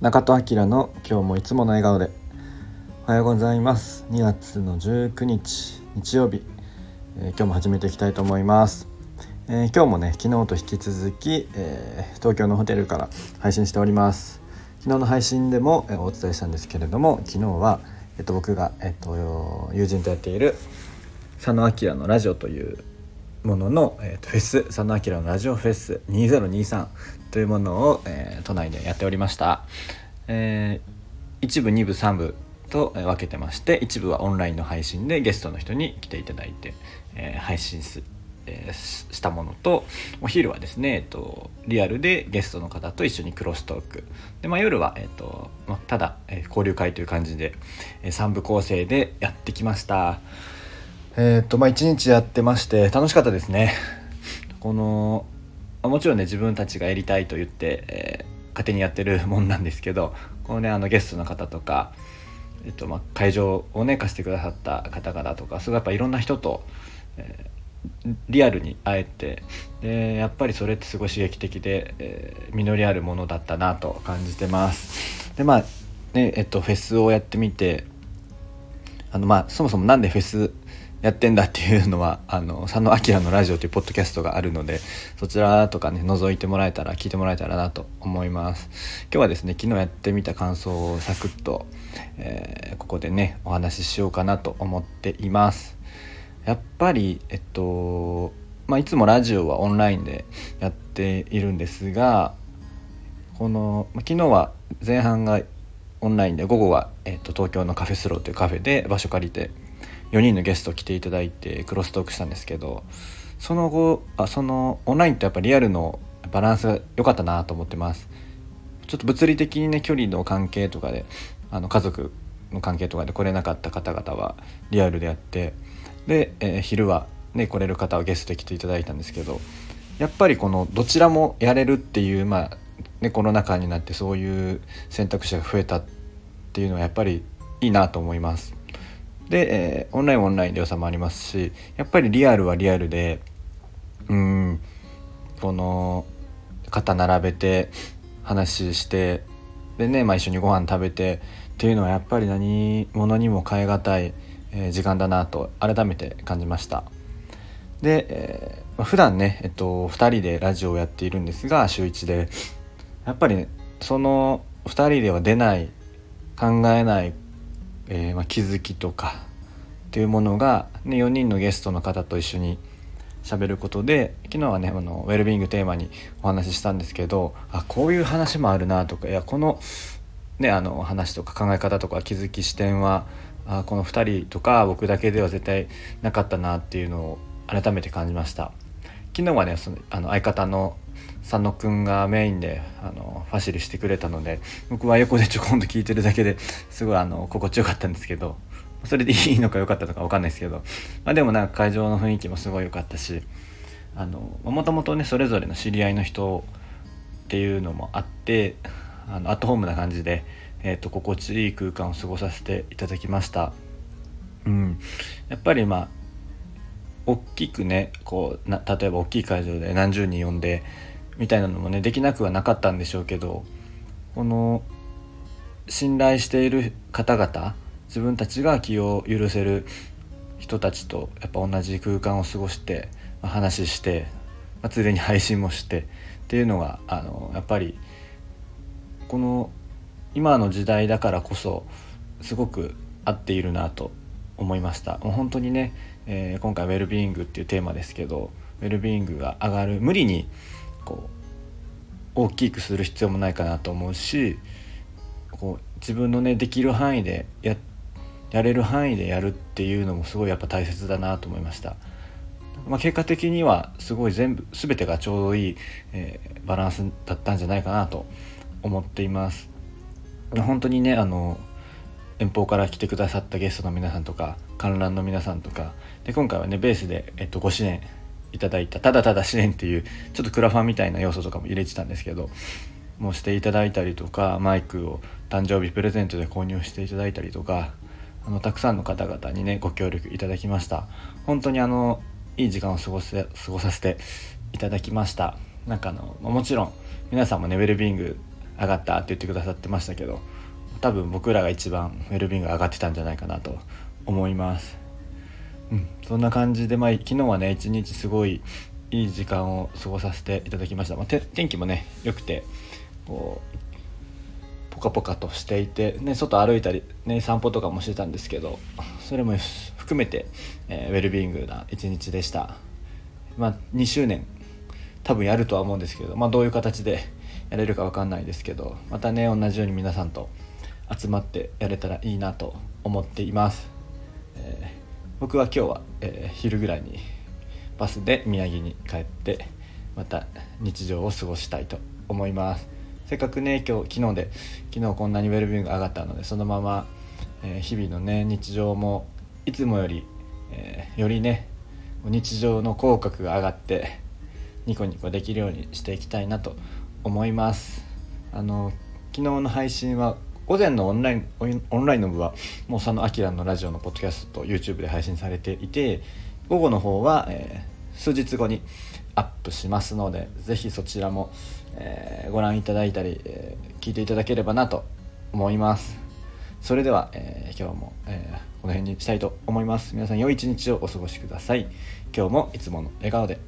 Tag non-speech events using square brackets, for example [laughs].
中戸明の今日もいつもの笑顔で。おはようございます。2月の19日日曜日、えー、今日も始めていきたいと思います、えー、今日もね昨日と引き続き、えー、東京のホテルから配信しております。昨日の配信でも、えお伝えしたんですけれども昨日は、えっと、僕が、えっと、友人とやっている佐野明のラジオというものの、えー、フェス佐野明のラジオフェス2023というものを、えー、都内でやっておりました、えー、1部2部3部と分けてまして一部はオンラインの配信でゲストの人に来ていただいて、えー、配信す、えー、したものとお昼はですね、えっと、リアルでゲストの方と一緒にクロストーク。で、まあ、夜は、えっとまあ、ただ、えー、交流会という感じで、えー、3部構成でやってきました。えっとまあ1日やってまして楽しかったですねこのもちろんね自分たちがやりたいと言って、えー、勝手にやってるもんなんですけどこのねあのゲストの方とか、えっとまあ、会場をね貸してくださった方々とかすごいやっぱいろんな人と、えー、リアルに会えてでやっぱりそれってすごい刺激的で、えー、実りあるものだったなと感じてます。でまあねえっとフェスをやってみてあのまあそもそも何でフェスやってんだっていうのは [laughs] あの佐野明のラジオというポッドキャストがあるのでそちらとかね覗いてもらえたら聞いてもらえたらなと思います。今日はですね昨日やってみた感想をサクッと、えー、ここでねお話ししようかなと思っています。やっぱりえっとまあ、いつもラジオはオンラインでやっているんですがこの昨日は前半がオンラインで午後は、えっと、東京のカフェスローというカフェで場所借りて4人のゲスト来ていただいてクロストークしたんですけどその後あそのオンラインとやっぱリアルのバランスが良かったなと思ってます。ちょっと物理的にね距離の関係とかであの家族の関係とかで来れなかった方々はリアルでやってで、えー、昼はね来れる方はゲストで来ていただいたんですけどやっぱりこのどちらもやれるっていうまあねコロナ禍になってそういう選択肢が増えたっていうのはやっぱりいいなと思います。で、えー、オンラインオンラインで良さもありますしやっぱりリアルはリアルでうんこの肩並べて話してでね、まあ、一緒にご飯食べてっていうのはやっぱり何者にも代え難い、えー、時間だなと改めて感じました。で、えー、普段ね、えっと、2人でラジオをやっているんですが週1で。やっぱり、ね、その2人では出ない考えないえー、まあ、気づきとかっていうものが、ね、4人のゲストの方と一緒に喋ることで昨日はねあのウェルビーイングテーマにお話ししたんですけどあこういう話もあるなとかいやこの,、ね、あの話とか考え方とか気づき視点はあこの2人とか僕だけでは絶対なかったなっていうのを改めて感じました。昨日はねそのあの相方の佐野くんがメインであのファシリしてくれたので僕は横でちょこんと聞いてるだけですごいあの心地よかったんですけどそれでいいのか良かったのか分かんないですけど、まあ、でもなんか会場の雰囲気もすごい良かったしもともとねそれぞれの知り合いの人っていうのもあってあのアットホームな感じで、えーと、心地いい空間を過ごさせていただきました。うん、やっぱりまあ大きくねこうな例えば大きい会場で何十人呼んでみたいなのもねできなくはなかったんでしょうけどこの信頼している方々自分たちが気を許せる人たちとやっぱ同じ空間を過ごして、まあ、話して、まあ、ついでに配信もしてっていうのがあのやっぱりこの今の時代だからこそすごく合っているなと思いました。もう本当にね、えー、今回ウェルビーイングっていうテーマですけどウェルビーイングが上がる無理にこう大きくする必要もないかなと思うしこう自分のねできる範囲でややれる範囲でやるっていうのもすごいやっぱ大切だなと思いました。まあ、結果的にはすごい全部全てがちょうどいい、えー、バランスだったんじゃないかなと思っています。本当にねあの遠方から来てくださったゲストの皆さんとか観覧の皆さんとかで今回はねベースで、えっと、ご支援いただいたただただ試練っていうちょっとクラファンみたいな要素とかも入れてたんですけどもうしていただいたりとかマイクを誕生日プレゼントで購入していただいたりとかあのたくさんの方々にねご協力いただきました本当にあのいい時間を過ごせ過ごさせていただきましたなんかあのもちろん皆さんもねウェルビーイング上がったって言ってくださってましたけど多分僕らが一番ウェルビーング上がってたんじゃないかなと思います。そんな感じで、まあ、昨日はね一日すごいいい時間を過ごさせていただきました、まあ、天気もね良くてこうポカポカとしていて、ね、外歩いたり、ね、散歩とかもしてたんですけどそれも含めて、えー、ウェルビーイングな一日でした、まあ、2周年多分やるとは思うんですけど、まあ、どういう形でやれるか分かんないですけどまたね同じように皆さんと集まってやれたらいいなと思っています、えー、僕は今日は、えー、昼ぐらいにバスで宮城に帰ってまた日常を過ごしたいと思います。せっかくね今日昨日で昨日こんなにウェルビューが上がったのでそのまま、えー、日々のね日常もいつもより、えー、よりね日常の口角が上がってニコニコできるようにしていきたいなと思います。あの昨日の配信は午前のオンラインオンラインの部はもう佐野明のラジオのポッドキャストと YouTube で配信されていて午後の方は、えー、数日後にアップしますので是非そちらも、えー、ご覧いただいたり、えー、聞いていただければなと思います。それでは、え、今日も、えこの辺にしたいと思います。皆さん良い一日をお過ごしください。今日もいつもの笑顔で。